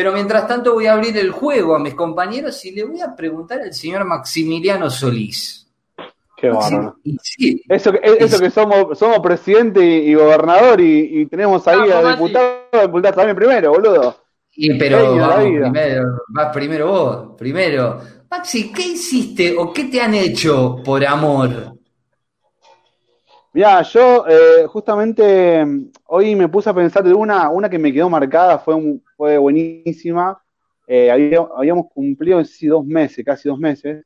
Pero mientras tanto voy a abrir el juego a mis compañeros y le voy a preguntar al señor Maximiliano Solís. Qué bárbaro. eso, eso que somos, somos presidente y, gobernador y, tenemos ahí a diputado, diputado también primero, boludo. Y pero primero, vas primero vos, primero. Maxi, ¿qué hiciste o qué te han hecho por amor? Mira, yo eh, justamente hoy me puse a pensar de una, una que me quedó marcada, fue, fue buenísima. Eh, habíamos cumplido sí, dos meses, casi dos meses.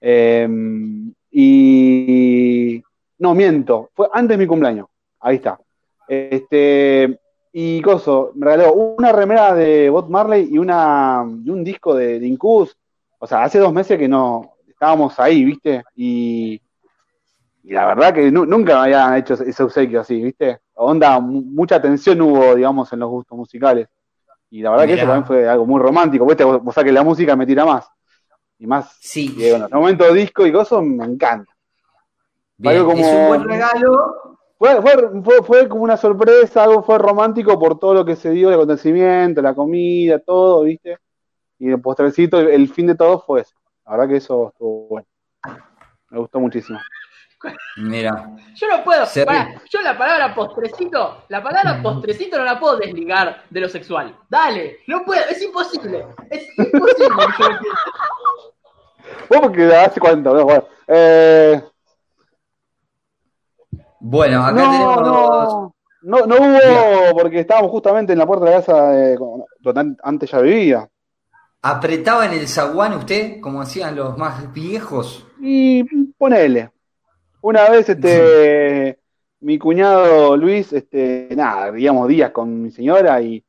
Em, y no, miento, fue antes de mi cumpleaños. Ahí está. Este, y Coso, me regaló una remera de Bob Marley y, una, y un disco de, de Incubus. O sea, hace dos meses que no estábamos ahí, ¿viste? Y y la verdad que nunca me habían hecho ese obsequio así, ¿viste? Onda, mucha tensión hubo, digamos, en los gustos musicales. Y la verdad que eso también fue algo muy romántico. ¿viste? O sea, que la música me tira más. Y más. Sí. Y bueno, en el momento disco y cosas me encanta. Bien, como, es un buen regalo. Fue, fue, fue, como una sorpresa, algo fue romántico por todo lo que se dio, el acontecimiento, la comida, todo, ¿viste? Y el postrecito, el fin de todo fue eso. La verdad que eso estuvo bueno. Me gustó muchísimo. Mira. Yo no puedo. yo la palabra postrecito, la palabra postrecito no la puedo desligar de lo sexual. Dale, no puedo, es imposible. Es imposible. ¿Vos porque hace cuánto? bueno, eh... bueno, acá no, tenemos. No, no, hubo, porque estábamos justamente en la puerta de la casa eh, donde antes ya vivía. ¿Apretaba en el zaguán usted, como hacían los más viejos? Y ponele. Una vez, este, mi cuñado Luis, este, nada, digamos días con mi señora y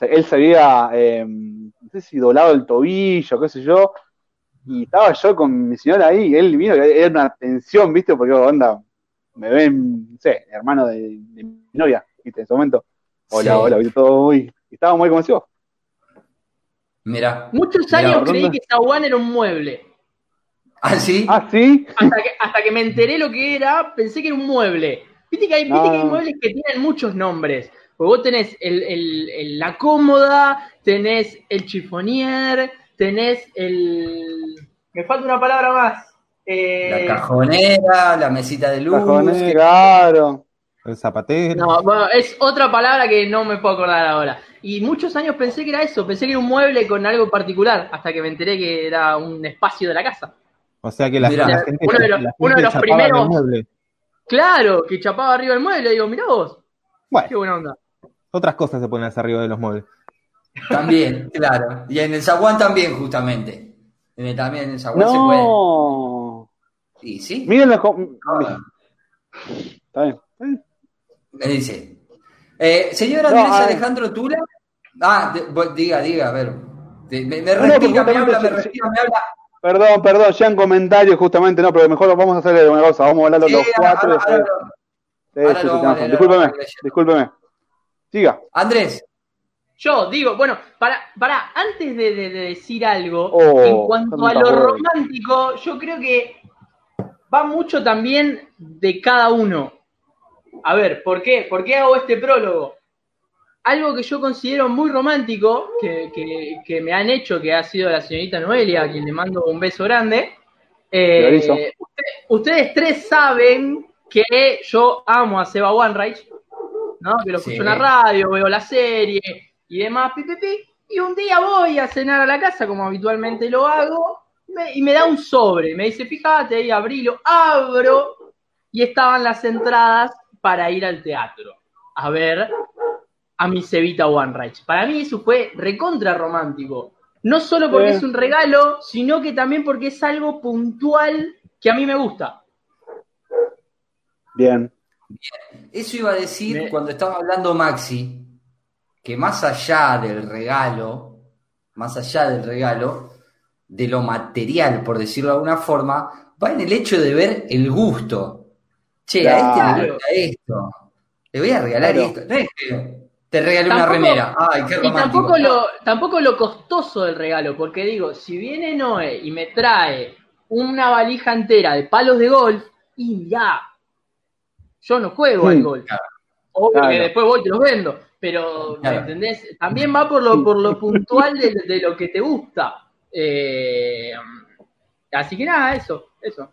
él se había, em, no sé si doblado el tobillo, qué sé yo, y estaba yo con mi señora ahí, y él vino, era una tensión, ¿viste? Porque, onda, me ven, no sé, hermano de, mi novia, ¿viste? En ese momento. Hola, hola, ¿viste? Todo muy, estaba muy convencido. Mira. Muchos años creí que Zaguán era un mueble. ¿Ah, sí? ¿Ah, sí? Hasta que, hasta que me enteré lo que era, pensé que era un mueble. Viste que hay, muebles que tienen muchos nombres. Porque vos tenés el, la cómoda, tenés el chifonier, tenés el... Me falta una palabra más. Eh, la cajonera, la mesita de luz. Cajonera, claro. El zapatero. No, bueno, es otra palabra que no me puedo acordar ahora. Y muchos años pensé que era eso, pensé que era un mueble con algo particular, hasta que me enteré que era un espacio de la casa. O sea que la, gente. Uno de los, primeros. Claro, que chapaba arriba del mueble. Digo, mirá vos. Bueno, qué buena onda. Otras cosas se pueden hacer arriba de los muebles. También, claro. Y en el zaguán también, justamente. también en el zaguán se puede. Sí, sí. Miren la. Ah. Está bien. Me dice. Eh, señor Andrés Alejandro Tula. Ah, diga, diga, a ver. Me, me me habla, me respira, me habla. Perdón, perdón, ya en comentarios justamente, no, pero mejor vamos a hacer una cosa, vamos a hablar los cuatro. discúlpeme, discúlpeme. Siga. Andrés. Yo digo, bueno, para, para antes de, decir algo, oh, en cuanto a lo romántico, yo creo que va mucho también de cada uno. A ver, ¿por qué? ¿Por qué hago este prólogo? Algo que yo considero muy romántico, que, me han hecho, que ha sido la señorita Noelia, a quien le mando un beso grande. Eh, ustedes tres saben que yo amo a Seba Wanreich, ¿no? que lo escucho en la radio, veo la serie y demás, y un día voy a cenar a la casa, como habitualmente lo hago, y me da un sobre, me dice, fíjate, ahí abrilo, abro, y estaban las entradas para ir al teatro a ver a mi Cevita One Para mí eso fue recontra romántico. No solo porque es un regalo, sino que también porque es algo puntual que a mí me gusta. Bien. Eso iba a decir cuando estaba hablando Maxi, que más allá del regalo, más allá del regalo, de lo material, por decirlo de alguna forma, va en el hecho de ver el gusto. Che, a este le gusta esto. Le voy a regalar esto. No es que te regalé una remera. Ay, qué Y tampoco lo, tampoco lo costoso del regalo, porque digo, si viene Noé y me trae una valija entera de palos de golf, y ya, yo no juego al golf. Obvio que después voy y te los vendo. pero, ¿me entendés? También va por lo, por lo puntual de, lo que te gusta. Eh, así que nada, eso, eso.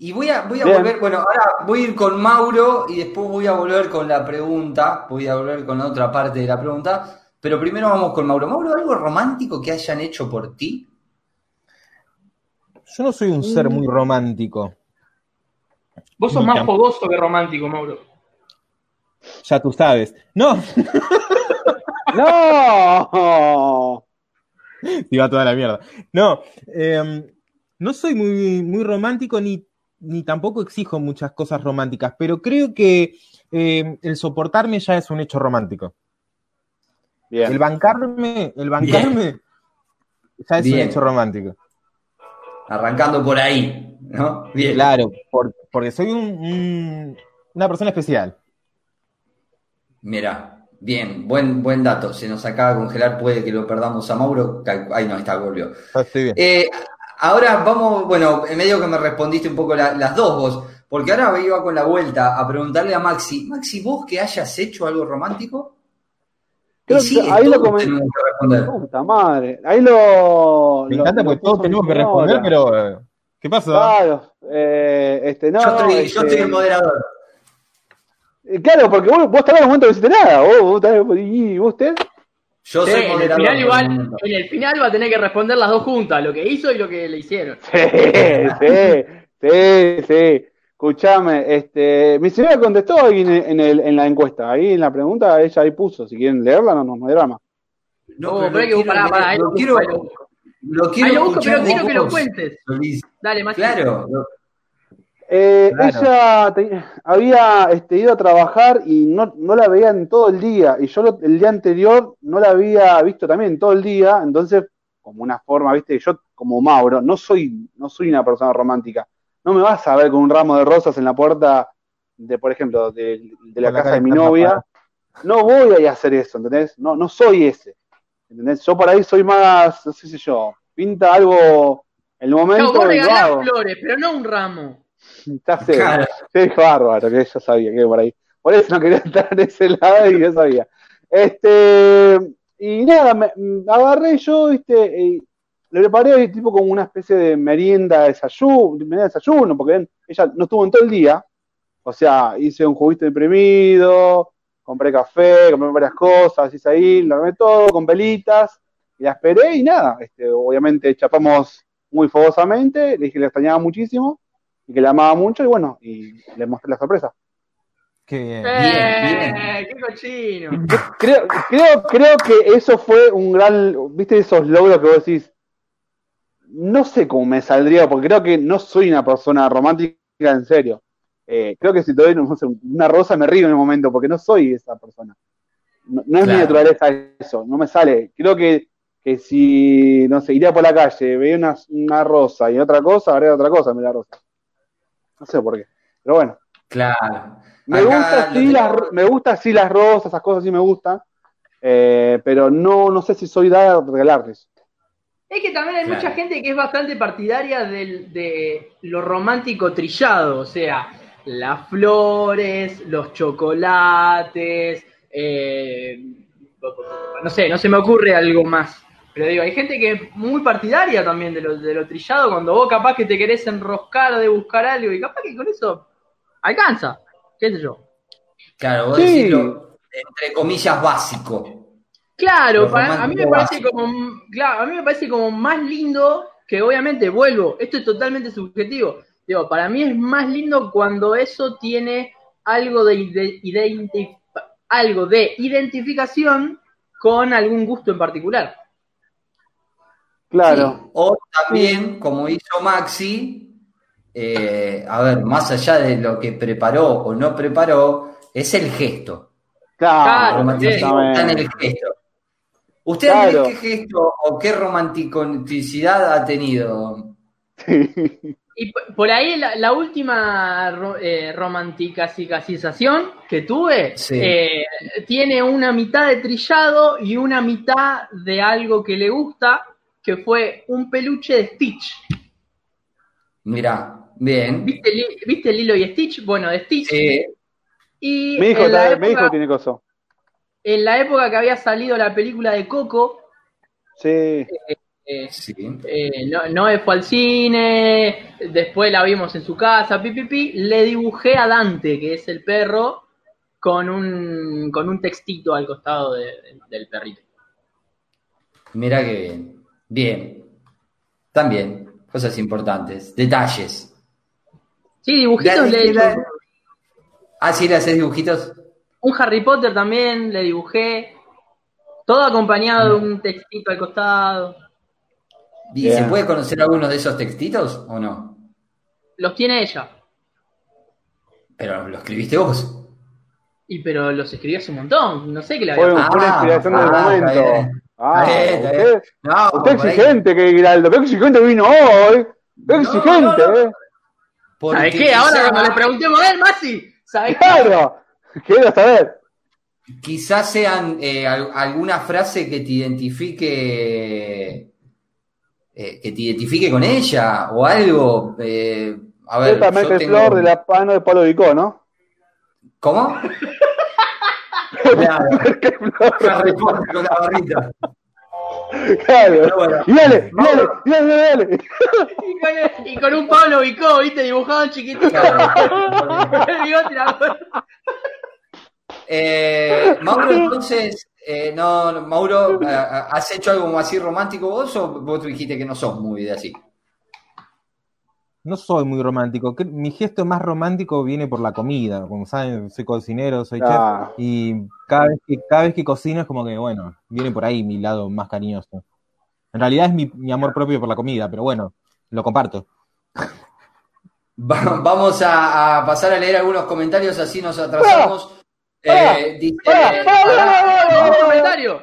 Y voy a, voy a volver, bueno, ahora voy a ir con Mauro y después voy a volver con la pregunta, voy a volver con la otra parte de la pregunta, pero primero vamos con Mauro. Mauro, ¿algo romántico que hayan hecho por ti? Yo no soy un ser muy romántico. Vos sos más fogoso que romántico, Mauro. Ya tú sabes. ¡No! ¡No! Iba toda la mierda. No, em, no soy muy, muy romántico ni, ni tampoco exijo muchas cosas románticas, pero creo que em, el soportarme ya es un hecho romántico. El bancarme, el bancarme ya es un hecho romántico. Arrancando por ahí, ¿no? Bien. Claro, porque soy una persona especial. Mira, bien, buen, buen dato. Se nos acaba de congelar, puede que lo perdamos a Mauro. Ahí no está, volvió. Ah, bien. Eh, ahora vamos, bueno, en medio que me respondiste un poco las dos vos, porque ahora iba con la vuelta a preguntarle a Maxi, Maxi, ¿vos que hayas hecho algo romántico? ahí lo comenté. Puta madre. Ahí lo. Me encanta porque todos tenemos que responder, pero. Eh, ¿Qué pasa? Claro. Eh, este, no, yo, estoy, yo estoy este, el moderador. Eh, claro, porque vos, vos también en el momento no hiciste nada. Vos, vos, ¿Y usted? Yo soy en el, final igual, en el final va a tener que responder las dos juntas, lo que hizo y lo que le hicieron. Sí, sí, sí, sí. Escuchame, este, mi señora contestó ahí en, el, en la encuesta, ahí en la pregunta ella ahí puso, si quieren leerla no, no, hay drama. No, pero, hay que parar, para, lo, quiero, lo quiero, lo busco, pero quiero que lo cuentes. Dale, más Claro, eh, Ella había este, ido a trabajar y no, no la veían todo el día. Y yo el día anterior no la había visto también todo el día. Entonces, como una forma, viste, yo como Mauro, no soy, no soy una persona romántica. No me vas a ver con un ramo de rosas en la puerta de, por ejemplo, de, la, casa de mi novia. No voy a hacer eso, ¿entendés? No, no soy ese. ¿Entendés? Yo por ahí soy más, no sé si yo, pinta algo el momento. No, vos flores, pero no un ramo. Está claro. Se bárbaro, que yo sabía que por ahí. Por eso no quería estar en ese lado y yo sabía. Este, y nada, me, agarré yo, viste, y le preparé tipo como una especie de merienda, desayuno, merienda desayuno, porque ella no estuvo en todo el día. O sea, hice un juguito imprimido, compré café, compré varias cosas, hice ahí, lo armé todo con velitas, y la esperé y nada, este, obviamente chapamos muy fogosamente, le dije que le extrañaba muchísimo, y que le amaba mucho y bueno, y le mostré la sorpresa. Qué bien. Eh, ¡Qué cochino! Creo, creo, creo que eso fue un gran, viste esos logros que vos decís, no sé cómo me saldría, porque creo que no soy una persona romántica en serio. Eh, creo que si te doy una rosa me río en el momento, porque no soy esa persona. No, es mi naturaleza eso, no me sale. Creo que, que si, no sé, iría por la calle, veía una, una rosa y otra cosa, haría otra cosa, me la rosa. No sé por qué. Pero bueno. Claro. Me gusta, sí, las, me gusta sí las rosas, esas cosas sí me gustan. Eh, pero no, no sé si soy dada de regalarles. Es que también hay mucha gente que es bastante partidaria de lo romántico trillado, o sea, las flores, los chocolates, eh, no sé, no se me ocurre algo más. Pero digo, hay gente que es muy partidaria también de lo, de lo trillado, cuando vos capaz que te querés enroscar de buscar algo y capaz que con eso alcanza, qué sé yo. Claro, vos decirlo, entre comillas, básico. Claro, a mí me parece como, claro, a mí me parece como más lindo que obviamente, vuelvo, esto es totalmente subjetivo. Digo, para mí es más lindo cuando eso tiene algo de, algo de identificación con algún gusto en particular. Claro. O también, como hizo Maxi, eh, a ver, más allá de lo que preparó o no preparó, es el gesto. Claro, está en el gesto. ¿Usted qué gesto o qué romanticidad ha tenido? Y por ahí la, última eh, romanticación que tuve eh, tiene una mitad de trillado y una mitad de algo que le gusta, que fue un peluche de Stitch. Mira, bien. ¿Viste, ¿Viste, Lilo y Stitch? Bueno, de Stitch. Y mi, hijo, mi hijo tiene coso. en la época que había salido la película de Coco. Sí. Eh, eh, eh, no, fue al cine, después la vimos en su casa, pi, le dibujé a Dante, que es el perro, con un, con un textito al costado del perrito. Mira que bien. Bien. También, cosas importantes, detalles. Sí, dibujitos le hecho. Ah, sí, le haces dibujitos. Un Harry Potter también le dibujé. Todo acompañado de un textito al costado. ¿Y se puede conocer alguno de esos textitos o no? Los tiene ella. Pero lo escribiste vos. Y pero los escribí hace un montón. No sé qué le había pasado. Fue una inspiración del ah, momento. Ah, usted, no, usted exigente, que Giraldo. Qué exigente vino hoy. Qué exigente, eh. ¿Sabes qué? Ahora cuando le preguntemos a él, Masi. ¿Sabes claro. Quiero saber. Quizás sean eh, alguna frase que te identifique eh, que te identifique con ella o algo. Eh, a ver, yo tengo... flor de la pano de Pablo Vicó, ¿no? ¿Cómo? Claro. Con la barrita. Claro. Bueno, y dale, dale, dale, dale. Y con, y con un Pablo Vicó, viste, dibujado chiquitito. eh, Mauro, entonces, eh, no, Mauro, eh, ¿has hecho algo así romántico vos o vos dijiste que no sos muy de así? No soy muy romántico. Mi gesto más romántico viene por la comida. Como saben, soy cocinero, soy chef. Ah. Y cada vez, que, cada vez que cocino es como que, bueno, viene por ahí mi lado más cariñoso. En realidad es mi, amor propio por la comida, pero bueno, lo comparto. vamos a, pasar a leer algunos comentarios, así nos atrasamos. Eh, comentario.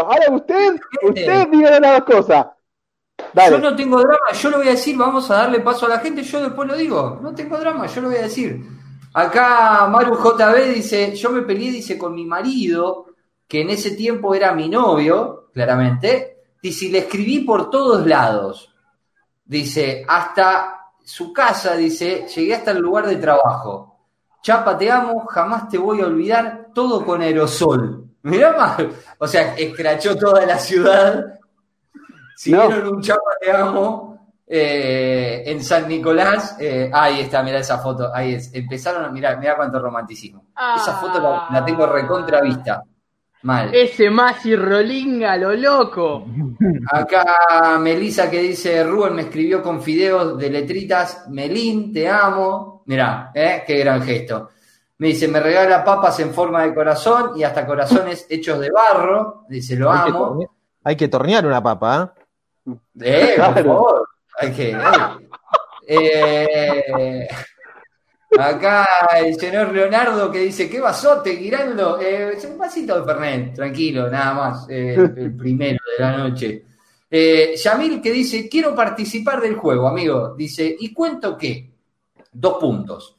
Ahora usted, usted diga las cosas. Yo no tengo drama, yo lo voy a decir, vamos a darle paso a la gente, yo después lo digo. No tengo drama, yo lo voy a decir. Acá Maru JB dice, yo me peleé, dice, con mi marido, que en ese tiempo era mi novio, claramente. Dice, y le escribí por todos lados. Dice, hasta su casa, dice, llegué hasta el lugar de trabajo. Chapa, te amo, jamás te voy a olvidar, todo con aerosol. Mirá más, o sea, escrachó toda la ciudad. Si vieron un Chapa, te amo eh, en San Nicolás. Eh, ahí está, mirá esa foto, ahí es. Empezaron a mirar, mirá cuánto romanticismo. Esa foto la, tengo recontra vista. Mal. Ese Masi Rolinga, lo loco. Acá Melisa que dice, Rubén me escribió con fideos de letritas, Melín, te amo. Mirá, ¿eh? qué gran gesto. Me dice, me regala papas en forma de corazón y hasta corazones hechos de barro. Dice, lo amo. Hay que, tornear una papa, ¿eh? Eh por favor. Eh, acá el señor Leonardo que dice, ¿qué vasote, Giraldo? Eh, un vasito de Fernet, tranquilo, nada más. el primero de la noche. Yamil que dice, quiero participar del juego, amigo. Dice, ¿y cuento qué? Dos puntos.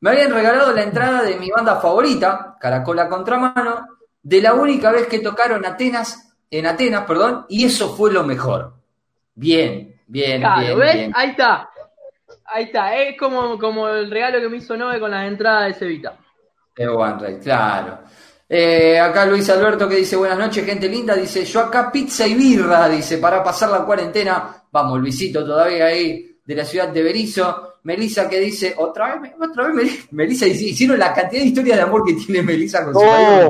Me habían regalado la entrada de mi banda favorita, Caracola Contramano, de la única vez que tocaron Atenas, en Atenas, perdón, y eso fue lo mejor. Bien, bien, bien, ¿ves? Ahí está. Ahí está. Es como, como el regalo que me hizo Nove con las entradas de Cevita. De One claro. Eh, acá Luis Alberto que dice buenas noches, gente linda. Dice yo acá pizza y birra, dice, para pasar la cuarentena. Vamos, Luisito, todavía ahí de la ciudad de Berizo. Melissa que dice, otra vez, otra vez Melissa, hicieron la cantidad de historias de amor que tiene Melissa con su oh.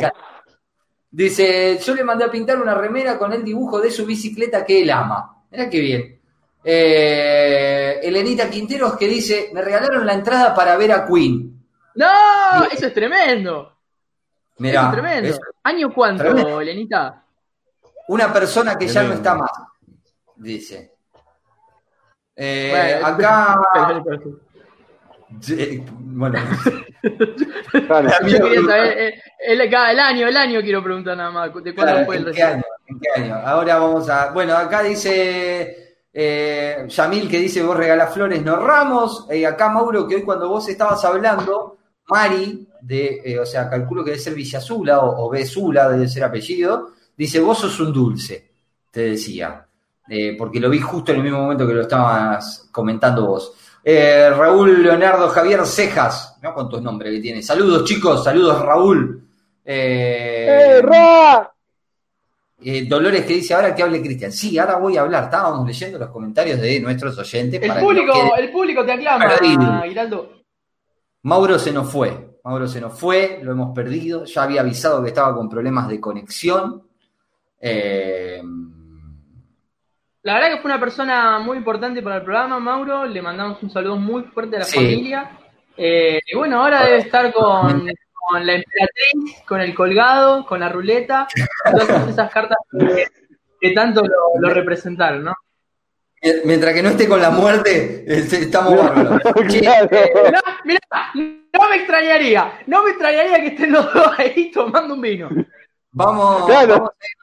Dice, yo le mandé a pintar una remera con el dibujo de su bicicleta que él ama. Mira qué bien. Eh, Elenita Quinteros que dice, me regalaron la entrada para ver a Queen. ¡No! Eso es tremendo. Mira, eso es tremendo. ¿Año cuánto, Elenita? Una persona que ya no está más, dice. Eh, acá. bueno. Yo quería saber, eh, el, el, año, el año quiero preguntar nada más. ¿De cuándo fue el ¿en Ahora vamos a. Bueno, acá dice eh, Yamil que dice vos regalás flores, no ramos. Eh, acá Mauro que hoy cuando vos estabas hablando, Mari, de, eh, o sea, calculo que debe ser Villazula o, o Besula, debe ser apellido, dice vos sos un dulce, te decía. Eh, porque lo vi justo en el mismo momento que lo estabas comentando vos. Eh, Raúl Leonardo Javier Cejas, no cuántos nombres que tiene. Saludos chicos, saludos Raúl. Eh, eh, Dolores que dice ahora que hable Cristian. Sí, ahora voy a hablar. Estábamos leyendo los comentarios de nuestros oyentes. El, público, el público te aclama, Giraldo. Mauro se nos fue. Mauro se nos fue, lo hemos perdido. Ya había avisado que estaba con problemas de conexión. Eh, la verdad que fue una persona muy importante para el programa, Mauro. Le mandamos un saludo muy fuerte a la familia. Eh, y bueno, ahora debe estar con, la emperatriz, con el colgado, con la ruleta, todas esas cartas que, tanto lo, representaron, ¿no? Mientras que no esté con la muerte, estamos bárbaros. no, mirá, no me extrañaría, no me extrañaría que estén los dos ahí tomando un vino. Vamos, a ir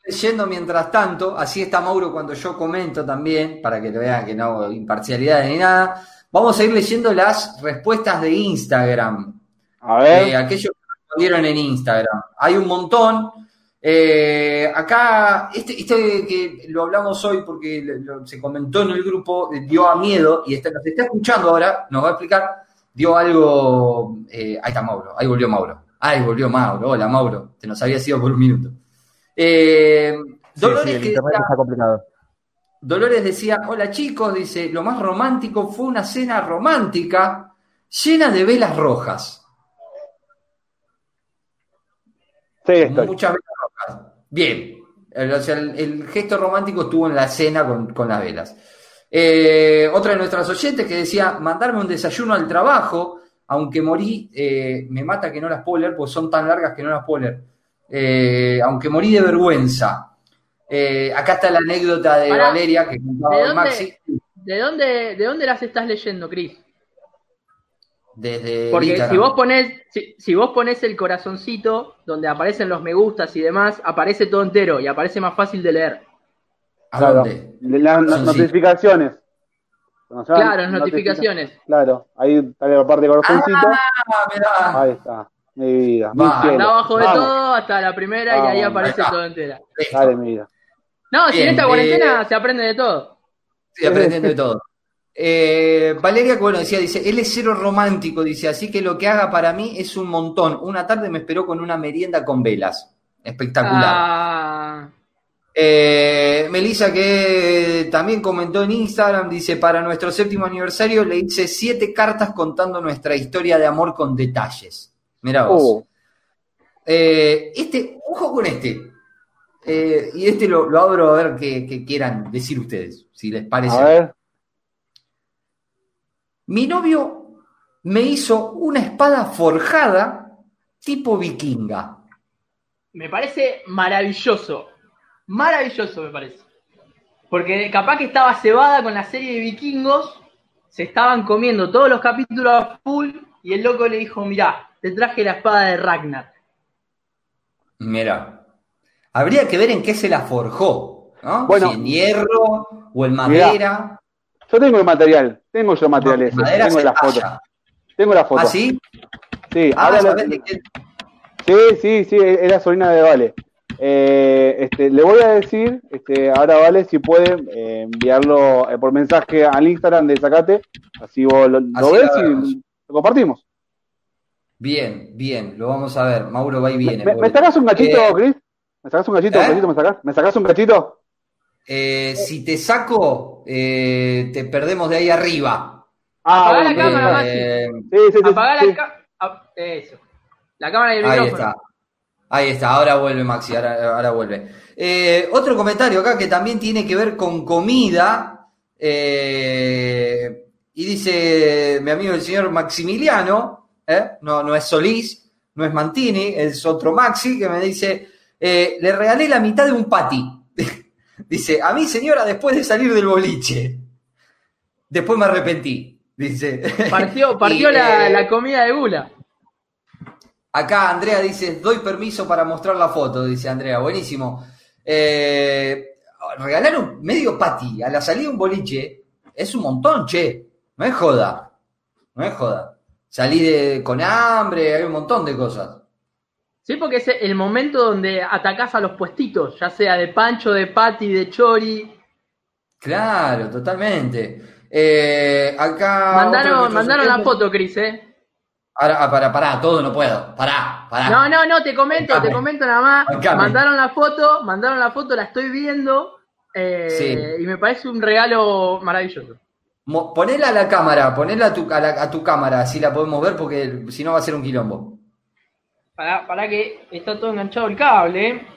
leyendo mientras tanto, así está Mauro cuando yo comento también, para que lo vean que no hago imparcialidad ni nada. Vamos a ir leyendo las respuestas de Instagram. A ver. Eh, aquellos que vieron en Instagram. Hay un montón. Eh, acá, este, este, que lo hablamos hoy porque se comentó en el grupo, dio a miedo y está, nos está escuchando ahora, nos va a explicar, dio algo. Eh, ahí está Mauro, ahí volvió Mauro. Ay, volvió Mauro. Hola, Mauro. Te nos había sido por un minuto. Eh, Dolores, Dolores decía, hola chicos, dice, lo más romántico fue una cena romántica llena de velas rojas. Sí, estoy. Muchas velas rojas. Bien. El, gesto romántico estuvo en la cena con, las velas. Eh, otra de nuestras oyentes que decía, mandarme un desayuno al trabajo aunque morí, eh, me mata que no las puedo leer, pues son tan largas que no las puedo leer. Eh, aunque morí de vergüenza. Eh, acá está la anécdota de Valeria que contaba ¿de Maxi. ¿de dónde, ¿De dónde las estás leyendo, Cris? Desde Porque si vos pones, si, vos pones el corazoncito donde aparecen los me gustas y demás, aparece todo entero y aparece más fácil de leer. ¿A dónde? Las notificaciones. Claro, las notificaciones. Claro, ahí está la parte de corazoncito. Ah, ahí está. Mi vida. Mi Está abajo de todo hasta la primera y ahí aparece todo entera. Dale, mi vida. No, si en esta cuarentena eh, se aprende de todo. Se aprende de todo. Eh, Valeria, bueno, decía, dice, él es cero romántico, dice, así que lo que haga para mí es un montón. Una tarde me esperó con una merienda con velas. Espectacular. Ah. Eh, Melissa, que también comentó en Instagram, dice: Para nuestro séptimo aniversario le hice siete cartas contando nuestra historia de amor con detalles. Mira vos. Oh. Eh, este, ojo con este. Eh, y este lo, abro a ver qué, quieran decir ustedes, si les parece. A ver. Mi novio me hizo una espada forjada tipo vikinga. Me parece maravilloso maravilloso, me parece. Porque capaz que estaba cebada con la serie de vikingos, se estaban comiendo todos los capítulos a full y el loco le dijo, mirá, te traje la espada de Ragnar. Mira, habría que ver en qué se la forjó, ¿no? Bueno, si en hierro o en madera. Yo tengo el material, tengo yo materiales, tengo la foto. Tengo la foto. ¿Ah, sí? Sí, ah, ahora Sí, sí, sí, era sobrina de Vale. Eh, este, le voy a decir, este, ahora vale, si puede eh, enviarlo eh, por mensaje al Instagram de Zacate, así vos lo, ves y lo compartimos. Bien, bien, lo vamos a ver. Mauro va y viene. ¿Me, sacas un cachito, Chris? ¿Me sacas un cachito? ¿Me, sacás? ¿Me sacas un cachito? si te saco, te perdemos de ahí arriba. Ah, Apagá la cámara, Maxi. Sí, sí, sí, Apagá la cámara. Eso. La cámara y el micrófono. Ahí está. Ahí está, ahora vuelve Maxi, ahora, vuelve. Eh, otro comentario acá que también tiene que ver con comida. Eh, y dice mi amigo el señor Maximiliano, ¿eh? no, no es Solís, no es Mantini, es otro Maxi, que me dice, le regalé la mitad de un pati. Dice, a mí señora, después de salir del boliche. Después me arrepentí. Dice. Partió, partió la, la comida de gula. Acá Andrea dice, doy permiso para mostrar la foto, dice Andrea, buenísimo. Eh, regalar un medio pati a la salida de un boliche es un montón, che. No es joda. No es joda. Salí con hambre, hay un montón de cosas. Sí, porque es el momento donde atacás a los puestitos, ya sea de pancho, de pati, de chori. Claro, totalmente. Eh, acá. Mandaron, mandaron la foto, Cris, ¿eh? Ahora, ah, para, pará, todo no puedo. Pará, pará. No, no, no, te comento, te comento nada más. Mandaron la foto, mandaron la foto, la estoy viendo. Eh, y me parece un regalo maravilloso. ponela a la cámara, ponela a tu, a, tu cámara, así la podemos ver, porque si no va a ser un quilombo. Para, para que está todo enganchado el cable.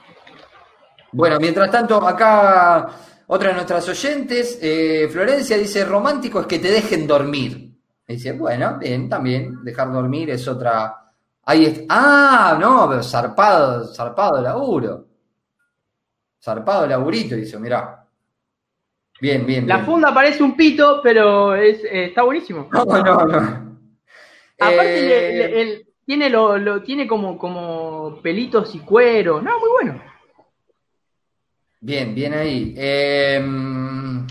Bueno, mientras tanto, acá otra de nuestras oyentes, eh, Florencia, dice: romántico es que te dejen dormir. dice, bueno, bien, también, dejar dormir es otra. Ahí Ah, no, pero zarpado, zarpado laburo. Zarpado laburito, dice, mirá. Bien, bien. La funda parece un pito, pero es, eh, está buenísimo. No, no, no. Aparte, eh, tiene, lo, tiene como, como pelitos y cuero. No, muy bueno. Bien, bien ahí. Em,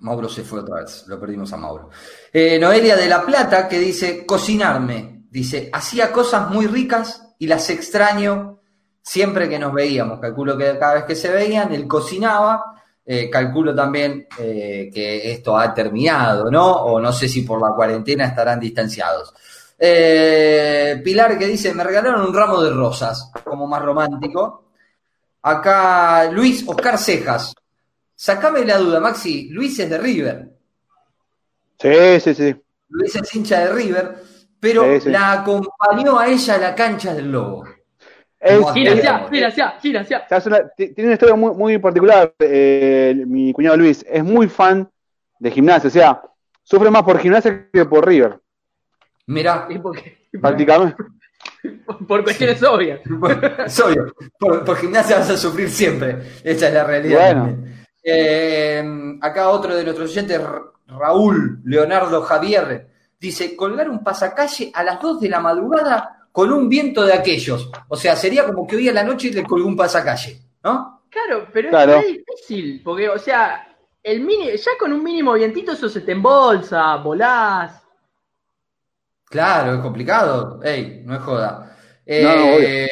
Mauro se fue otra vez, lo perdimos a Mauro. Eh, Noelia de la Plata que dice, cocinarme. Dice, hacía cosas muy ricas y las extraño siempre que nos veíamos. Calculo que cada vez que se veían, él cocinaba. Eh, calculo también eh, que esto ha terminado, ¿no? O no sé si por la cuarentena estarán distanciados. Pilar que dice, me regalaron un ramo de rosas, como más romántico. Acá Luis Oscar Cejas. Sacame la duda, Maxi. Luis es de River. Sí, sí, sí. Luis es hincha de River, pero la acompañó a ella a la cancha del Lobo. gira hacia, gira hacia, gira hacia. Tiene una historia muy, muy particular, eh, mi cuñado Luis. Es muy fan de gimnasia, o sea, sufre más por gimnasia que por River. Mirá. Prácticamente. Por cuestiones obvias. es obvio. Por, gimnasia vas a sufrir siempre. Esa es la realidad. Eh, acá otro de nuestros oyentes, Raúl Leonardo Javier, dice: colgar un pasacalle a las 2 de la madrugada con un viento de aquellos. O sea, sería como que hoy a la noche le colgó un pasacalle, ¿no? Claro, pero es muy difícil, porque, o sea, el mini, ya con un mínimo vientito eso se te embolsa, volás. Claro, es complicado. Ey, no es joda. Eh,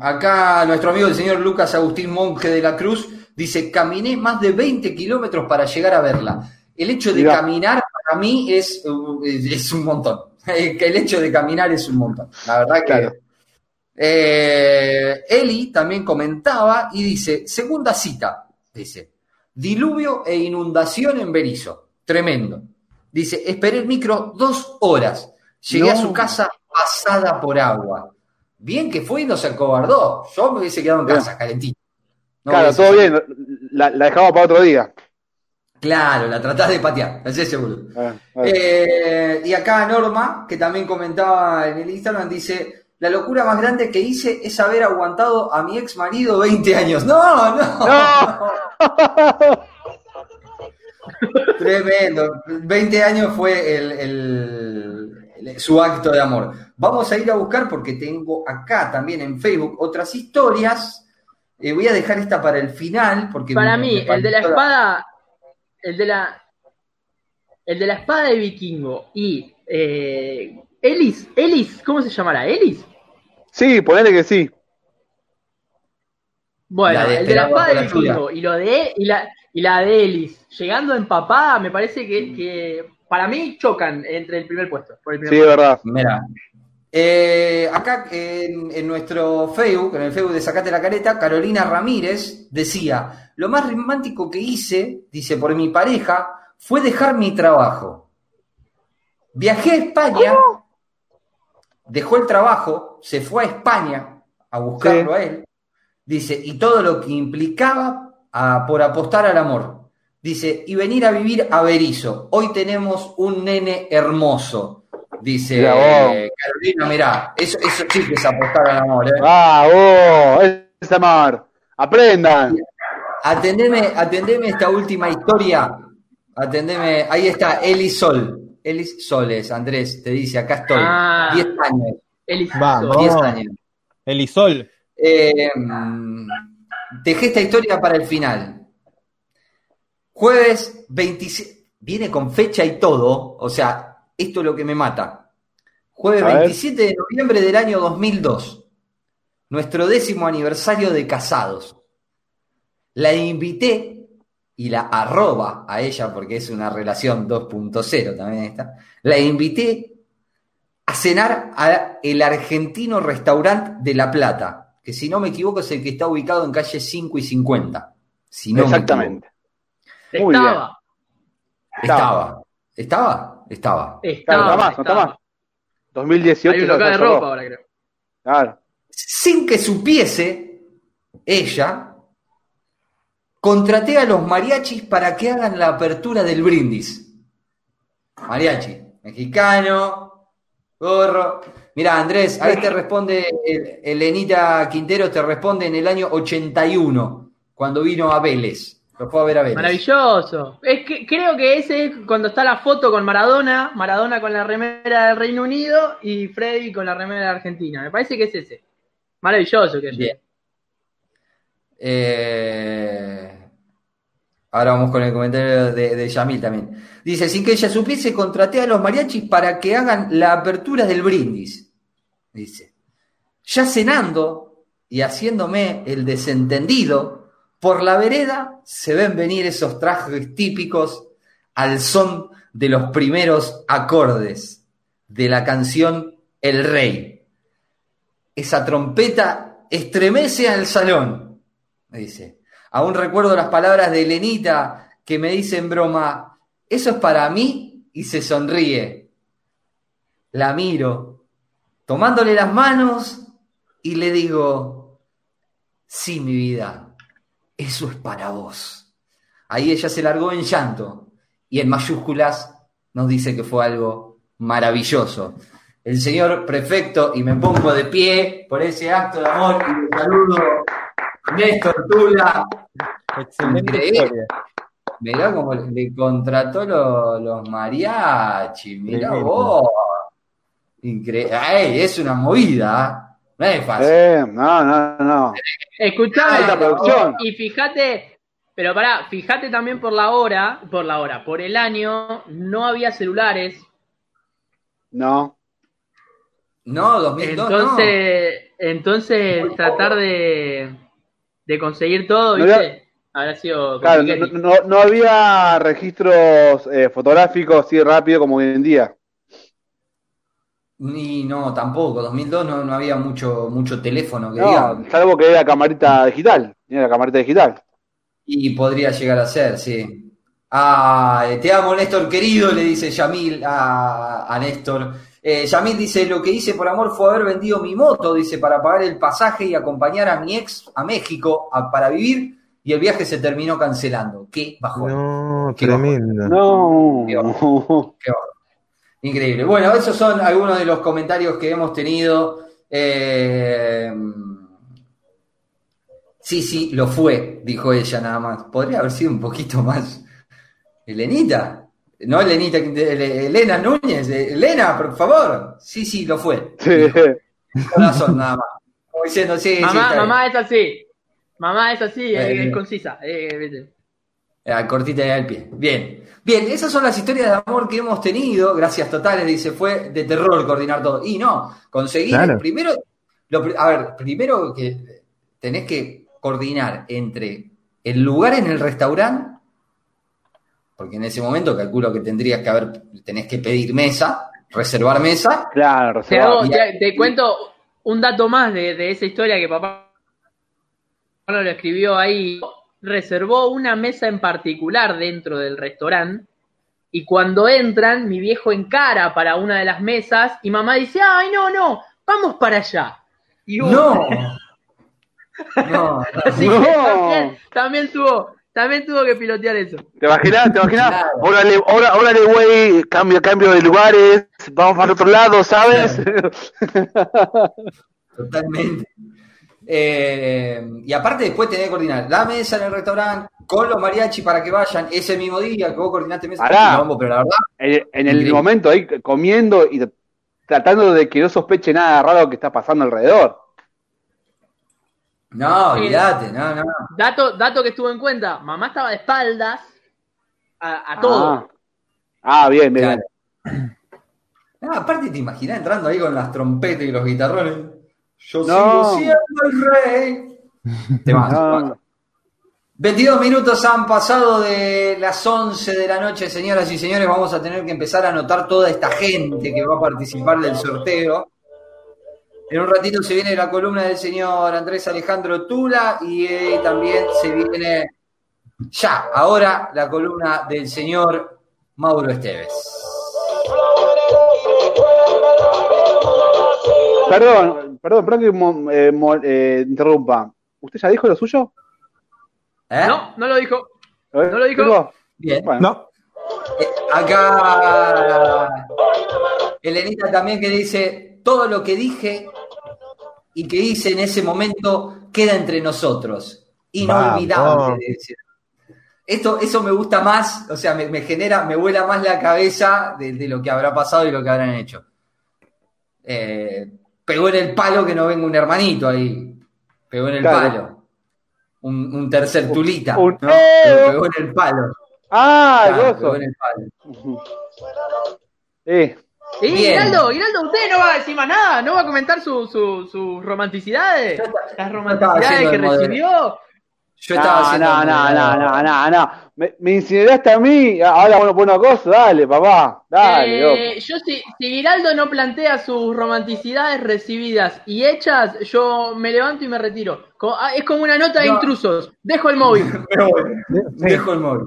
acá nuestro amigo el señor Lucas Agustín Monje de la Cruz dice, caminé más de 20 kilómetros para llegar a verla. El hecho de caminar para mí es, es un montón. el hecho de caminar es un montón. La verdad que... Eh, Eli también comentaba y dice, segunda cita, dice, diluvio e inundación en Berizo. Tremendo. Dice, esperé el micro dos horas Llegué a su casa pasada por agua. Bien que fue y no se acobardó. Yo me hubiese quedado en casa, calentito. claro, todo bien. La, dejamos para otro día. Claro, la tratás de patear, así seguro. Ah, eh, y acá Norma, que también comentaba en el Instagram, dice: La locura más grande que hice es haber aguantado a mi ex marido 20 años. ¡No, no! no. Tremendo. 20 años fue el su acto de amor. Vamos a ir a buscar porque tengo acá también en Facebook otras historias. Eh, voy a dejar esta para el final porque para mí el de la espada, el de la el de la espada de vikingo y eh, Elis, Elis, ¿cómo se llamará? Elis. Sí, ponele que sí. Bueno, el de la espada de vikingo y lo de y la, y la de Elis, llegando empapada, me parece que para mí chocan entre el primer puesto. sí, verdad. Mira. Eh, acá en, nuestro Facebook, en el Facebook de Sacate la Careta, Carolina Ramírez decía: Lo más romántico que hice, dice, por mi pareja, fue dejar mi trabajo. Viajé a España, dejó el trabajo, se fue a España a buscarlo a él, dice, y todo lo que implicaba por apostar al amor. Dice, y venir a vivir a Berizo. Hoy tenemos un nene hermoso. Dice Carolina, mirá, eso, eso sí que es apostar al amor. ¿eh? Ah, oh, es amor. Aprendan. Atendeme, atendeme esta última historia. Atendeme, ahí está Elis Sol. Elis Soles, Andrés, te dice, acá estoy. Ah, 10 años. Elis Vamos. 10 años. Elisol. Eh, dejé esta historia para el final. Jueves 27, viene con fecha y todo, o sea, esto es lo que me mata. Jueves 27 de noviembre del año 2002, nuestro décimo aniversario de casados. La invité y la arroba a ella, porque es una relación 2.0 también esta, la invité a cenar al argentino restaurante de La Plata, que si no me equivoco es el que está ubicado en calle 5 y 50. Si no Exactamente. Estaba. Estaba. ¿Estaba? Estaba. Estaba. no está más, no está más. 2018. Hay un local de ropa ahora, creo. Claro. Sin que supiese ella, contraté a los mariachis para que hagan la apertura del brindis. Mariachi, mexicano, gorro. Mira, Andrés, ahí te responde, Elenita Quintero te responde en el año 81, cuando vino a Vélez. Lo fue a ver a Vélez. Maravilloso. Es que creo que ese es cuando está la foto con Maradona, Maradona con la remera del Reino Unido y Freddy con la remera de Argentina. Me parece que es ese. Maravilloso que Bien. Eh, ahora vamos con el comentario de, de Yamil también. Dice, sin que ella supiese, contraté a los mariachis para que hagan la apertura del brindis. Dice, ya cenando y haciéndome el desentendido, por la vereda se ven venir esos trajes típicos al son de los primeros acordes de la canción El Rey. Esa trompeta estremece al salón, me dice. Aún recuerdo las palabras de Elenita que me dice en broma, eso es para mí y se sonríe. La miro, tomándole las manos y le digo, sí, mi vida, eso es para vos. Ahí ella se largó en llanto y en mayúsculas nos dice que fue algo maravilloso. El señor prefecto, y me pongo de pie por ese acto de amor y le saludo Néstor Tula. Increíble. Mirá cómo le contrató los, los mariachi, mirá vos. Increíble. es una movida. No es fácil. Eh, no, no, no. Escuchame, producción. y fíjate, pero pará, fíjate también por la hora, por la hora, por el año, no había celulares. No. No, 2002 entonces, no. Entonces, tratar de, de conseguir todo, ¿viste? Habría sido claro, no, no, había registros eh, fotográficos así rápido como hoy en día. Ni no, tampoco. 2002 no, no había mucho mucho teléfono que no, digamos. Salvo que era camarita digital. Era la camarita digital. Y podría llegar a ser, sí. Ah, te amo, Néstor querido, le dice Yamil a, a Néstor. Eh, Yamil dice, lo que hice por amor fue haber vendido mi moto, dice, para pagar el pasaje y acompañar a mi ex a México a, para vivir y el viaje se terminó cancelando. Qué bajón. No, Qué tremendo. No. Qué bajón. Qué bajón. Increíble. Bueno, esos son algunos de los comentarios que hemos tenido. Eh... Sí, sí, lo fue, dijo ella nada más. Podría haber sido un poquito más. Elenita. No Elenita, Elena Núñez. Elena, por favor. Sí, sí, lo fue. Sí. Corazón nada más. Como diciendo, sí, mamá, sí, mamá es así. Mamá es así, eh, es concisa. Eh, eh, cortita y al pie. Bien. Bien, esas son las historias de amor que hemos tenido. Gracias totales, dice, fue de terror coordinar todo. Y no, conseguir Claro. primero, lo, a ver, primero que tenés que coordinar entre el lugar en el restaurante, porque en ese momento calculo que tendrías que haber, tenés que pedir mesa, reservar mesa. Claro, Te, hago- reservado. te- te cuento un dato más de, de esa historia que papá lo escribió ahí. Reservó una mesa en particular dentro del restaurante y cuando entran, mi viejo encara para una de las mesas y mamá dice, ay, no, no, vamos para allá. Y vos- No. No, Así No. que también, también tuvo, también tuvo que pilotear eso. ¿Te imaginas? ¿Te imaginas? Claro. Órale, órale, órale, güey, cambio, cambio de lugares, vamos para otro lado, ¿sabes? Totalmente. Eh, y aparte después tenés que coordinar la mesa en el restaurante con los mariachi para que vayan ese mismo día que vos coordinaste mesa. Pará. quilombo, pero la verdad, en, en el Increíble. momento ahí comiendo y tratando de que no sospeche nada raro que está pasando alrededor. no, olvídate, no, no. Dato, dato que estuvo en cuenta, mamá estaba de espaldas a, a todo. Ah, Ah, bien, bien. Claro. No, aparte te imaginás entrando ahí con las trompetas y los guitarrones. Yo No. sigo siendo el rey. Te vas, No. 22 minutos han pasado de las 11 de la noche, señoras y señores. Vamos a tener que empezar a anotar toda esta gente que va a participar del sorteo. En un ratito se viene la columna del señor Andrés Alejandro Tula y eh, también se viene ya, ahora, la columna del señor Mauro Esteves. Perdón, perdón, perdón que eh, eh, interrumpa. ¿Usted ya dijo lo suyo? ¿Eh? No, no lo dijo. No lo dijo. Bien. No. Eh, acá Elenita también que dice, todo lo que dije y que hice en ese momento queda entre nosotros. Inolvidable. Esto, eso me gusta más, o sea, me, genera, me vuela más la cabeza de, lo que habrá pasado y lo que habrán hecho. Eh, pegó en el palo que no venga un hermanito ahí. Pegó en el palo un, tercer tulita. ¿no? pegó en el palo. Ah, claro, pegó en el palo. Sí. Sí, Giraldo, usted no va a decir más nada, no va a comentar sus su, su romanticidades, las romanticidades que recibió. Yo estaba no, haciendo. No, no, no, no, no, no. Me, me, incineraste a mí. Ahora, bueno, una cosa, dale, papá. Dale. Eh, yo, si, si Giraldo no plantea sus romanticidades recibidas y hechas, yo me levanto y me retiro. Ah, es como una nota de intrusos. Dejo el móvil. Dejo el móvil.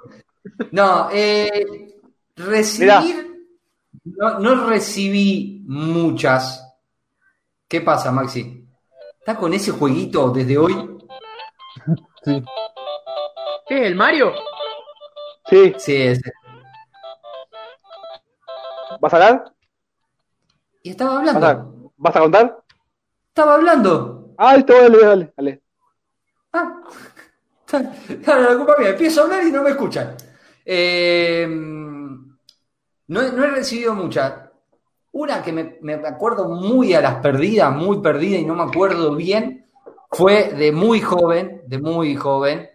No, eh, recibir. No, no recibí muchas. ¿Qué pasa, Maxi? ¿Estás con ese jueguito desde hoy? Sí. ¿Qué es el Mario? Sí. Sí, ese. ¿Vas a hablar? Y estaba hablando. ¿Vas a, contar? Estaba hablando. Ah, listo, dale, dale, dale. Ah. Claro, la culpa mía. Empiezo a hablar y no me escuchan. Eh, no, he recibido muchas. Una que me, me, acuerdo muy a las perdidas, muy perdida y no me acuerdo bien, fue de muy joven, de muy joven,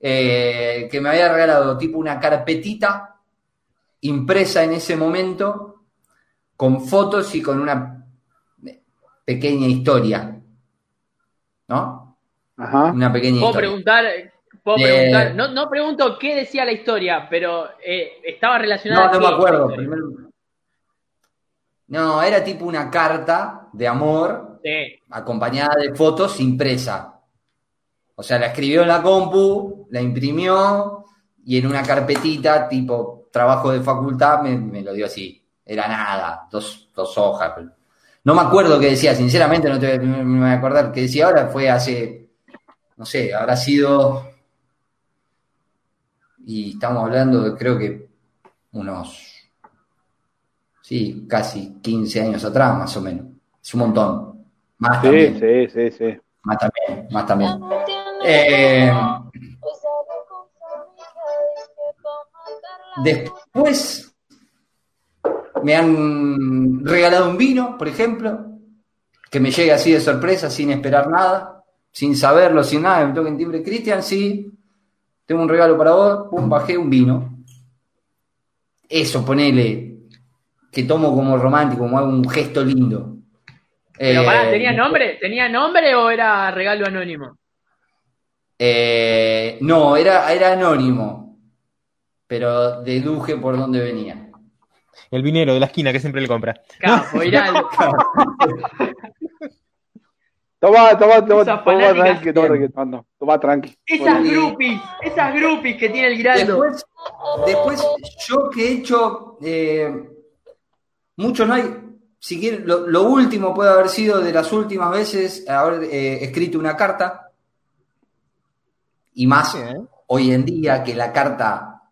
eh, que me había regalado tipo una carpetita impresa en ese momento, con fotos y con una pequeña historia. ¿No? Ajá. Una pequeña ¿Puedo preguntar, ¿puedo preguntar? No, no, pregunto qué decía la historia, pero eh, estaba relacionada. No, no me acuerdo. No, era tipo una carta de amor acompañada de fotos impresa. O sea, la escribió en la compu, la imprimió y en una carpetita tipo trabajo de facultad me, lo dio así. Era nada, dos, dos hojas. No me acuerdo qué decía, sinceramente no te me voy a acordar qué decía ahora. Fue hace, no sé, habrá sido... Y estamos hablando de creo que unos, sí, casi 15 años atrás, más o menos. Es un montón. Más también. Sí, sí, sí. Más también, más también. Eh, después me han regalado un vino, por ejemplo, que me llegue así de sorpresa, sin esperar nada, sin saberlo, sin nada, me toquen timbre. Cristian, sí, tengo un regalo para vos, pum, bajé un vino. Eso, ponele, que tomo como romántico, como un gesto lindo. Pero pará, ¿tenía eh, nombre? ¿Tenía nombre o era regalo anónimo? Eh, no, era, era anónimo. Pero deduje por dónde venía. El vinero de la esquina que siempre le compra. Capo, Iraldo. Toma, toma, toma, toma, tranqui, toma, toma, tranqui. Esas groupies, esas groupies que tiene el Giraldo. Después, después yo que he hecho, eh, muchos no hay, si lo, último puede haber sido de las últimas veces haber eh, escrito una carta. Y más hoy en día que la carta.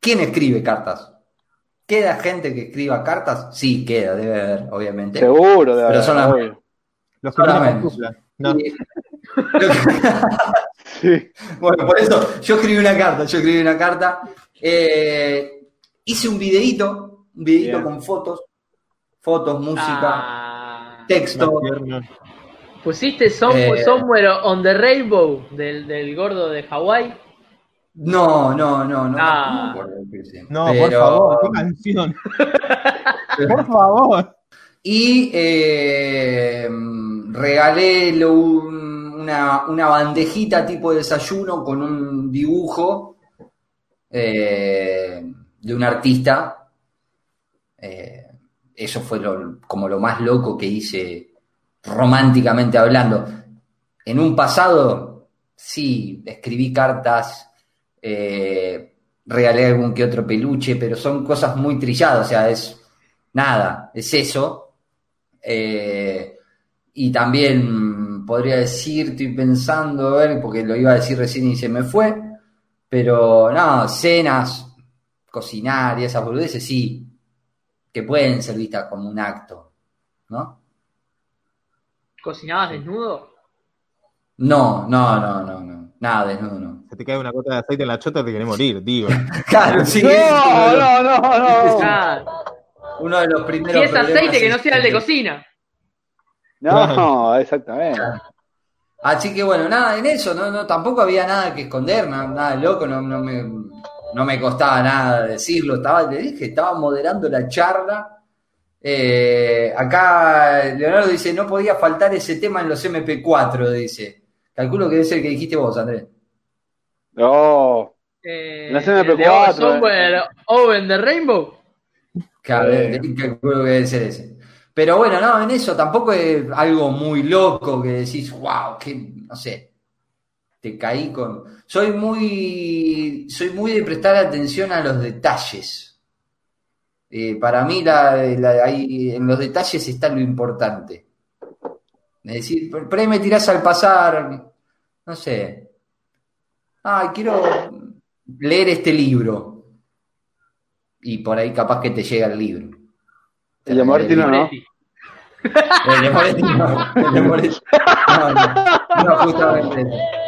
¿Quién escribe cartas? ¿Queda gente que escriba cartas? Sí, queda, debe haber, obviamente. Seguro, debe Pero haber. Los que sí. Bueno, por eso yo escribí una carta, yo escribí una carta. Eh, hice un videíto, un videíto con fotos fotos, música, ah. texto. ¿Pusiste eh, Somewhere on the Rainbow del, del gordo de Hawái? No, no, no, no. Ah. No, por favor, qué canción. por favor. Y eh, regalé un, una, bandejita tipo de desayuno con un dibujo eh, de un artista. Eh, eso fue como lo más loco que hice románticamente hablando. En un pasado, sí, escribí cartas, eh, regalé algún que otro peluche, pero son cosas muy trilladas, o sea, es nada, es eso. Eh, y también podría decir, estoy pensando, ver, porque lo iba a decir recién y se me fue, pero no, cenas, cocinar y esas boludeces, sí, que pueden ser vistas como un acto, ¿no? ¿Cocinabas desnudo? No, no, no, no, no. Nada, desnudo no. Se te cae una gota de aceite en la chota, te querés morir, tío. claro, sí. No, no, no, no. Uno de los primeros. Si es aceite que no sea el de cocina. No, exactamente. Así que bueno, nada, en eso, no, no, tampoco había nada que esconder, nada, nada loco, no, no, me, no me costaba nada decirlo. Estaba, le dije, estaba moderando la charla eh, acá Leonardo dice, no podía faltar ese tema en los MP4, dice. Calculo que debe ser el que dijiste vos, Andrés. No. Eh, los MP4. Owen the Rainbow. Claro, calculo que debe ser ese. Pero bueno, no, en eso tampoco es algo muy loco que decís, wow, que no sé. Te caí con. Soy muy. Soy muy de prestar atención a los detalles. Eh, para mí en los detalles está lo importante. Es decir, por ahí me tirás al pasar, no sé, ay, quiero leer este libro. Y por ahí capaz que te llega el libro. El de no. El de no, no, no justamente